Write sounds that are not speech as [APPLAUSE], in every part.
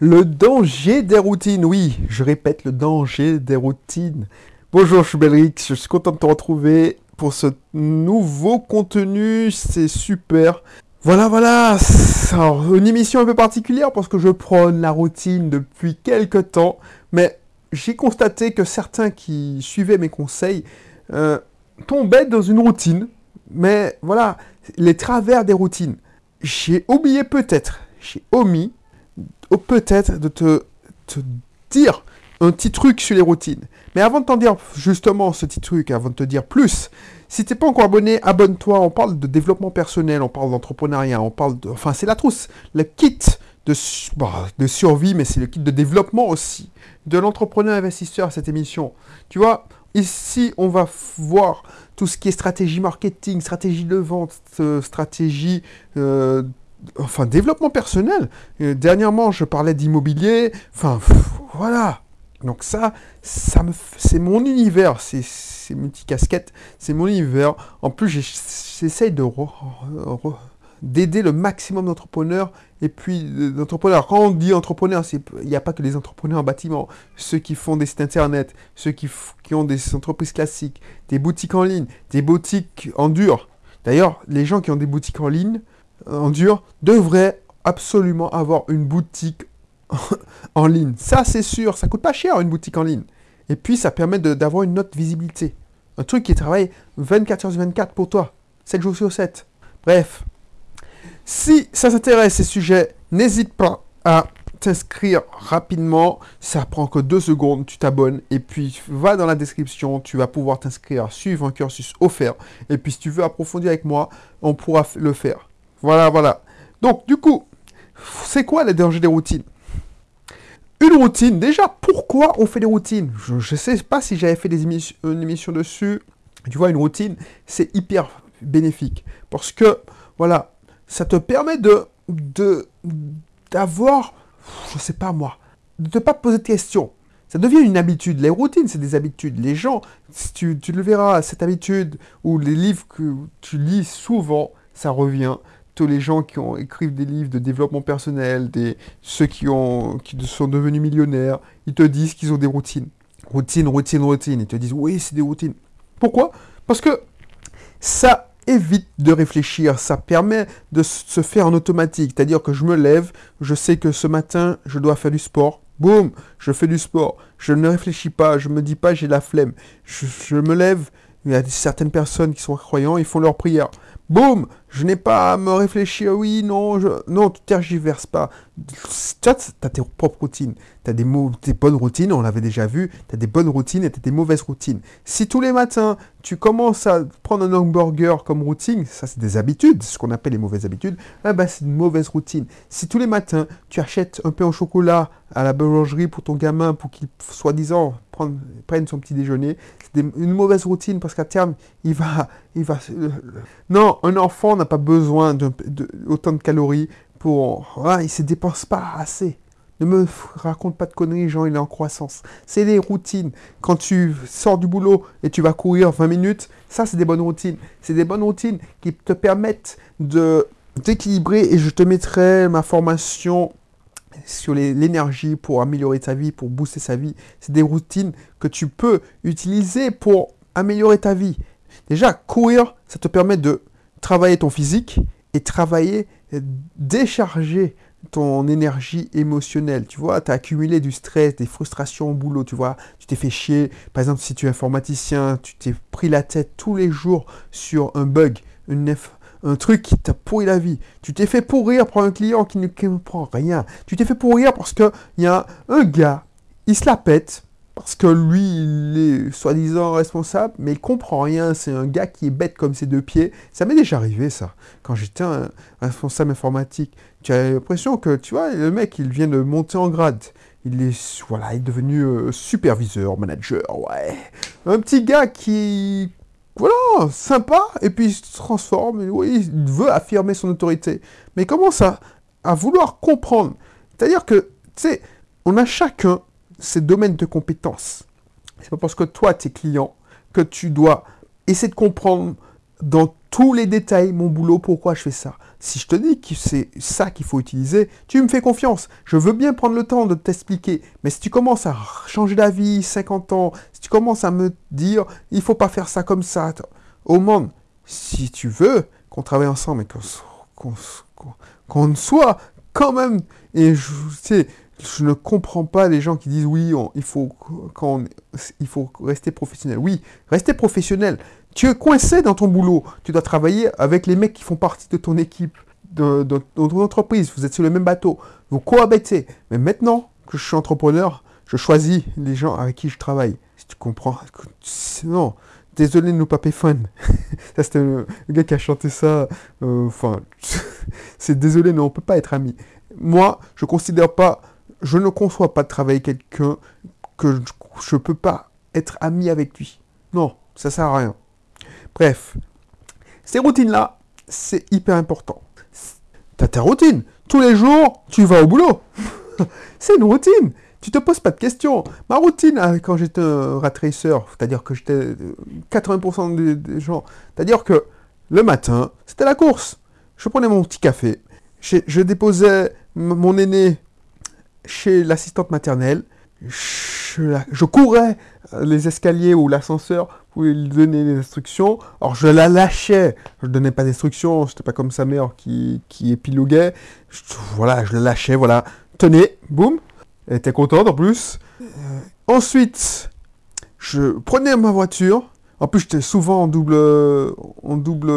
Le danger des routines, oui, je répète, le danger des routines. Bonjour, je suis Belrix, je suis content de te retrouver pour ce nouveau contenu, c'est super. Voilà, voilà, une émission un peu particulière parce que je prône la routine depuis quelques temps, mais j'ai constaté que certains qui suivaient mes conseils euh, tombaient dans une routine, mais voilà, les travers des routines. J'ai oublié peut-être, j'ai omis peut-être de te, dire un petit truc sur les routines. Mais avant de t'en dire justement ce petit truc, avant de te dire plus, si t'es pas encore abonné, abonne-toi. On parle de développement personnel, on parle d'entrepreneuriat, on parle de... Enfin, c'est la trousse. Le kit de, bah, survie, mais c'est le kit de développement aussi. De l'entrepreneur investisseur, cette émission. Tu vois, ici, on va voir tout ce qui est stratégie marketing, stratégie de vente, euh, stratégie euh, enfin, développement personnel. Euh, dernièrement, je parlais d'immobilier. Enfin, voilà. Donc ça, ça c'est mon univers, c'est, c'est multi-casquette, c'est mon univers. En plus, j'essaye de d'aider le maximum d'entrepreneurs et puis d'entrepreneurs. Quand on dit entrepreneurs, il n'y a pas que les entrepreneurs en bâtiment, ceux qui font des sites internet, ceux qui, qui ont des entreprises classiques, des boutiques en ligne, des boutiques en dur. D'ailleurs, les gens qui ont des boutiques en ligne, en dur devrait absolument avoir une boutique [LAUGHS] en ligne. Ça, c'est sûr, ça coûte pas cher une boutique en ligne. Et puis, ça permet d'avoir une autre visibilité. Un truc qui travaille 24 h sur 24 pour toi, 7 jours sur 7. Bref, si ça s'intéresse ces sujets, n'hésite pas à t'inscrire rapidement. Ça prend que deux secondes, tu t'abonnes et puis va dans la description, tu vas pouvoir t'inscrire, suivre un cursus offert. Et puis si tu veux approfondir avec moi, on pourra le faire. Voilà, voilà. Donc, du coup, c'est quoi les dangers des routines? Une routine, déjà, pourquoi on fait des routines? Je ne sais pas si j'avais fait des une émission dessus. Tu vois, une routine, c'est hyper bénéfique. Parce que, voilà, ça te permet de d'avoir, je ne sais pas moi, de ne pas poser de questions. Ça devient une habitude. Les routines, c'est des habitudes. Les gens, tu, tu le verras, cette habitude, ou les livres que tu lis souvent, ça revient les gens qui ont écrivent des livres de développement personnel, des, ceux qui, ont, qui sont devenus millionnaires, ils te disent qu'ils ont des routines. Routine, routine, routine. Ils te disent, oui, c'est des routines. Pourquoi? Parce que ça évite de réfléchir, ça permet de se faire en automatique. C'est-à-dire que je me lève, je sais que ce matin, je dois faire du sport. Boum, je fais du sport. Je ne réfléchis pas, je me dis pas j'ai la flemme. Je, je me lève, il y a certaines personnes qui sont croyants, ils font leur prière. Boum Je n'ai pas à me réfléchir, oui, non, je... non, tu tergiverses pas. Tu as, tes propres routines. Tu as des, bonnes routines, on l'avait déjà vu. Tu as des bonnes routines et tu des mauvaises routines. Si tous les matins, tu commences à prendre un hamburger comme routine, ça c'est des habitudes, ce qu'on appelle les mauvaises habitudes, ah bah, c'est une mauvaise routine. Si tous les matins, tu achètes un pain au chocolat à la boulangerie pour ton gamin pour qu'il, soi-disant, prenne son petit déjeuner, c'est une mauvaise routine parce qu'à terme, il va... Il va non, un enfant n'a pas besoin de, de calories pour... Ah, il ne se dépense pas assez. Ne me raconte pas de conneries, Jean, il est en croissance. C'est des routines. Quand tu sors du boulot et tu vas courir 20 minutes, ça, c'est des bonnes routines. C'est des bonnes routines qui te permettent de d'équilibrer et je te mettrai ma formation sur l'énergie pour améliorer ta vie, pour booster sa vie. C'est des routines que tu peux utiliser pour améliorer ta vie. Déjà, courir, ça te permet de travailler ton physique et travailler, décharger ton énergie émotionnelle. Tu vois, tu as accumulé du stress, des frustrations au boulot, tu vois, tu t'es fait chier. Par exemple, si tu es informaticien, tu t'es pris la tête tous les jours sur un bug, une, un truc qui t'a pourri la vie. Tu t'es fait pourrir pour un client qui ne comprend rien. Tu t'es fait pourrir parce qu'il y a un gars, il se la pète, parce que lui, il est soi-disant responsable, mais il comprend rien. C'est un gars qui est bête comme ses deux pieds. Ça m'est déjà arrivé, ça. Quand j'étais responsable informatique, tu as l'impression que, tu vois, le mec, il vient de monter en grade. Il est, voilà, il est devenu euh, superviseur, manager, ouais. Un petit gars qui voilà, sympa, et puis il se transforme, oui, il veut affirmer son autorité. Mais il commence à vouloir comprendre. C'est-à-dire que, tu sais, on a chacun ses domaines de compétences. C'est pas parce que toi, tu es client, que tu dois essayer de comprendre dans tous les détails mon boulot, pourquoi je fais ça. Si je te dis que c'est ça qu'il faut utiliser, tu me fais confiance. Je veux bien prendre le temps de t'expliquer. Mais si tu commences à changer d'avis, 50 ans, si tu commences à me dire, il faut pas faire ça comme ça, au monde, si tu veux qu'on travaille ensemble et qu'on soit quand même, et je, sais, je ne comprends pas les gens qui disent oui, il, faut, quand il faut rester professionnel. Oui, rester professionnel. Tu es coincé dans ton boulot. Tu dois travailler avec les mecs qui font partie de ton équipe, de, ton entreprise. Vous êtes sur le même bateau. Vous cohabitez. Mais maintenant que je suis entrepreneur, je choisis les gens avec qui je travaille. Si tu comprends. Non. Désolé de nous pas fun. [LAUGHS] ça, c'était le, gars qui a chanté ça. Euh, enfin, [LAUGHS] c'est désolé, mais on peut pas être amis. Moi, je considère pas je ne conçois pas de travailler quelqu'un que je ne peux pas être ami avec lui. Non, ça sert à rien. Bref, ces routines-là, c'est hyper important. Tu as ta routine. Tous les jours, tu vas au boulot. [LAUGHS] c'est une routine. Tu te poses pas de questions. Ma routine, euh, quand j'étais un rat racer, c'est-à-dire que j'étais 80% euh, des, gens, c'est-à-dire que le matin, c'était la course. Je prenais mon petit café, je déposais mon aîné chez l'assistante maternelle. Je, courais les escaliers ou l'ascenseur pour lui donner des instructions. Alors je la lâchais, je ne donnais pas d'instructions, n'étais pas comme sa mère qui, qui épiloguait. voilà, je la lâchais, voilà. Tenez, boum. Elle était contente en plus. Euh, ensuite, je prenais ma voiture. En plus, j'étais souvent en double, en double,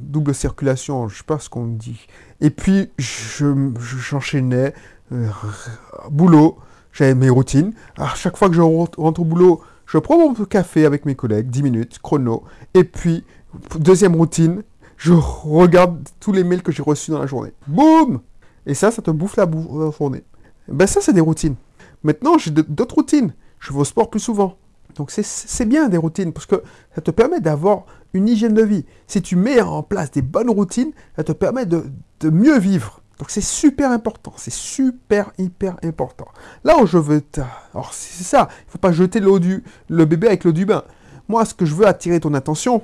double circulation, je sais pas ce qu'on dit. Et puis, j'enchaînais. Euh, boulot, j'avais mes routines. À chaque fois que je rentre au boulot, je prends mon café avec mes collègues, 10 minutes, chrono. Et puis, deuxième routine, je regarde tous les mails que j'ai reçus dans la journée. Boum Et ça, ça te bouffe la, journée. Ben ça, c'est des routines. Maintenant, j'ai d'autres routines. Je vais au sport plus souvent. Donc c'est bien des routines, parce que ça te permet d'avoir une hygiène de vie. Si tu mets en place des bonnes routines, ça te permet de mieux vivre. Donc c'est super important, c'est super hyper important. Là où je veux... Alors c'est ça, il ne faut pas jeter du... le bébé avec l'eau du bain. Moi, ce que je veux attirer ton attention,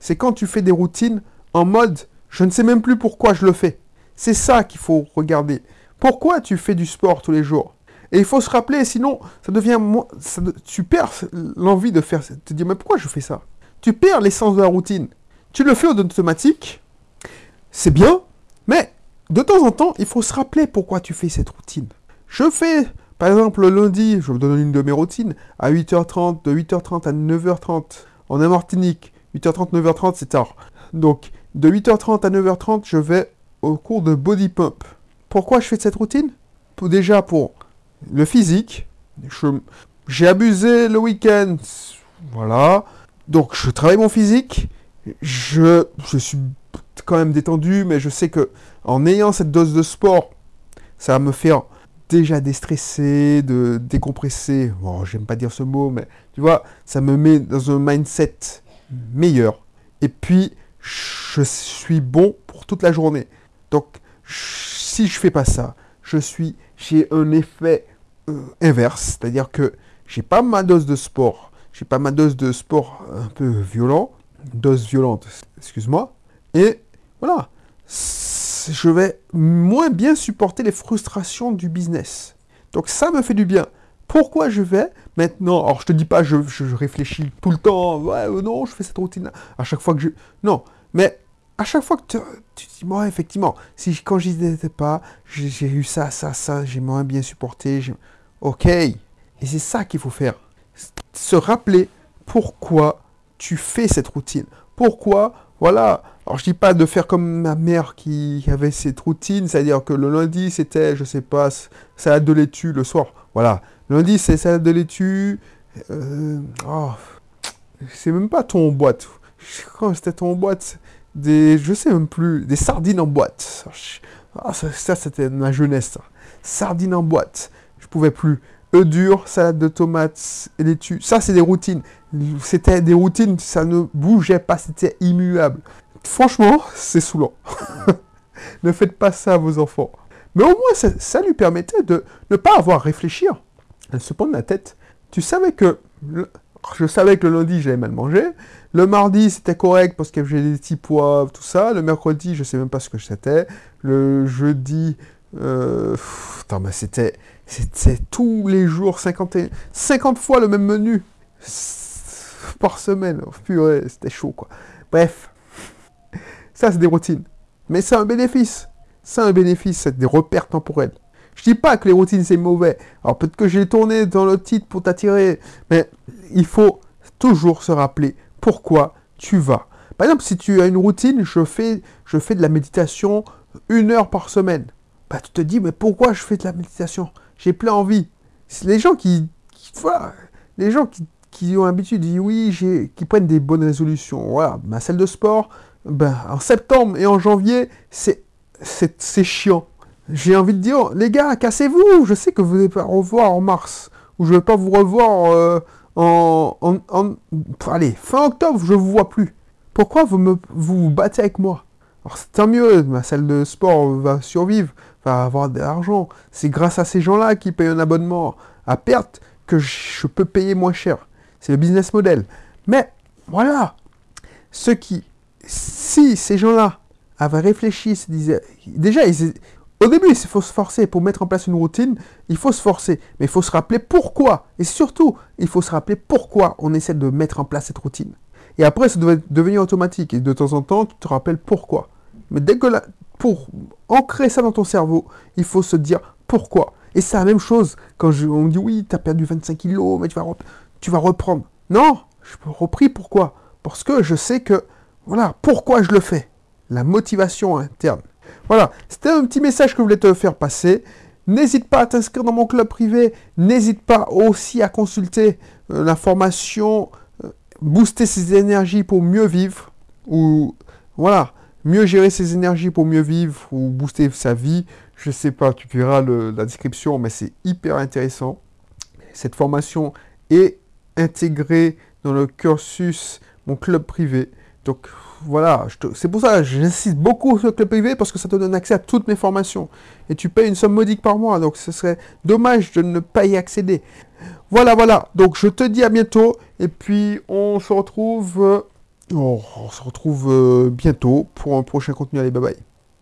c'est quand tu fais des routines en mode je ne sais même plus pourquoi je le fais. C'est ça qu'il faut regarder. Pourquoi tu fais du sport tous les jours? Et il faut se rappeler, sinon ça devient... Ça, tu perds l'envie de faire... Te dire mais pourquoi je fais ça? Tu perds l'essence de la routine. Tu le fais au automatique, c'est bien, de temps en temps, il faut se rappeler pourquoi tu fais cette routine. Je fais, par exemple, le lundi, je vous donne une de mes routines, à 8h30, de 8h30 à 9h30, en Martinique. 8h30, 9h30, c'est tard. Donc, de 8h30 à 9h30, je vais au cours de body pump. Pourquoi je fais cette routine? Déjà pour le physique. J'ai abusé le week-end. Voilà. Donc, je travaille mon physique. Je, je suis quand même détendu, mais je sais que en ayant cette dose de sport, ça me faire déjà déstresser, de décompresser. Bon, j'aime pas dire ce mot, mais tu vois, ça me met dans un mindset meilleur. Et puis, je suis bon pour toute la journée. Donc, si je fais pas ça, je suis, j'ai un effet euh, inverse, c'est-à-dire que j'ai pas ma dose de sport, j'ai pas ma dose de sport un peu violent, dose violente, excuse-moi, et voilà. Je vais moins bien supporter les frustrations du business. Donc ça me fait du bien. Pourquoi je vais maintenant Alors je te dis pas, je, réfléchis tout le temps. Ouais, euh, non, je fais cette routine. À chaque fois que je, non, mais à chaque fois que tu, tu dis, moi, effectivement, si quand j'y étais pas, j'ai eu ça, ça, ça, j'ai moins bien supporté. Ok. Et c'est ça qu'il faut faire. Se rappeler pourquoi tu fais cette routine. Pourquoi, voilà, alors je dis pas de faire comme ma mère qui avait cette routine, c'est-à-dire que le lundi c'était, je sais pas, salade de laitue le soir. Voilà, lundi c'est salade de laitue. Euh, oh, c'est même pas ton boîte. [LAUGHS] Quand c'était ton boîte, des, je sais même plus, des sardines en boîte. Ah, ça, c'était ma jeunesse. Sardines en boîte. Je pouvais plus. Eux durs, salade de tomates laitue. Ça, c'est des routines. C'était des routines, ça ne bougeait pas, c'était immuable. Franchement, c'est saoulant. [LAUGHS] ne faites pas ça à vos enfants. Mais au moins, ça, lui permettait de ne pas avoir à réfléchir, à se prendre la tête. Tu savais que, je savais que le lundi, j'avais mal mangé. Le mardi, c'était correct parce que j'ai des petits pois, tout ça. Le mercredi, je sais même pas ce que c'était. Le jeudi, euh, attends, mais c'était, c'était tous les jours 50, 50 fois le même menu par semaine. Oh, purée, c'était chaud, quoi. Bref, ça, c'est des routines. Mais c'est un bénéfice. C'est un bénéfice, c'est des repères temporels. Je dis pas que les routines c'est mauvais. Alors peut-être que j'ai tourné dans le titre pour t'attirer, mais il faut toujours se rappeler pourquoi tu vas. Par exemple, si tu as une routine, je fais, je fais de la méditation une heure par semaine. Bah, tu te dis, mais pourquoi je fais de la méditation? J'ai plein envie. Les gens qui, voilà, les gens qui, ont l'habitude, oui, qui prennent des bonnes résolutions. Voilà, ma salle de sport, ben, en septembre et en janvier, c'est, chiant. J'ai envie de dire, les gars, cassez-vous. Je sais que vous n'allez pas revoir en mars, ou je ne vais pas vous revoir euh, en, en, allez, fin octobre, je ne vous vois plus. Pourquoi vous me vous, battez avec moi? Alors c'est tant mieux, ma salle de sport va survivre, avoir de l'argent. C'est grâce à ces gens-là qui payent un abonnement à perte que je peux payer moins cher. C'est le business model. Mais voilà, ceux qui, si ces gens-là avaient réfléchi, se disaient, déjà, ils, au début, il faut se forcer pour mettre en place une routine, il faut se forcer, mais il faut se rappeler pourquoi. Et surtout, il faut se rappeler pourquoi on essaie de mettre en place cette routine. Et après, ça doit devenir automatique. Et de temps en temps, tu te rappelles pourquoi. Mais dès que pour ancrer ça dans ton cerveau, il faut se dire pourquoi. Et c'est la même chose quand on me dit oui, tu as perdu 25 kilos, mais tu vas, reprendre. Non, je peux repris pourquoi? Parce que je sais que, voilà, pourquoi je le fais. La motivation interne. Voilà, c'était un petit message que je voulais te faire passer. N'hésite pas à t'inscrire dans mon club privé. N'hésite pas aussi à consulter euh, la formation euh, Booster ses énergies pour mieux vivre. Ou voilà, mieux gérer ses énergies pour mieux vivre ou booster sa vie. Je sais pas, tu verras la description, mais c'est hyper intéressant. Cette formation est intégrée dans le cursus, mon club privé. Donc voilà, c'est pour ça que j'insiste beaucoup sur le club privé parce que ça te donne accès à toutes mes formations. Et tu payes une somme modique par mois, donc ce serait dommage de ne pas y accéder. Voilà, voilà. Donc je te dis à bientôt et puis on se retrouve, euh, on se retrouve euh, bientôt pour un prochain contenu. Allez, bye bye.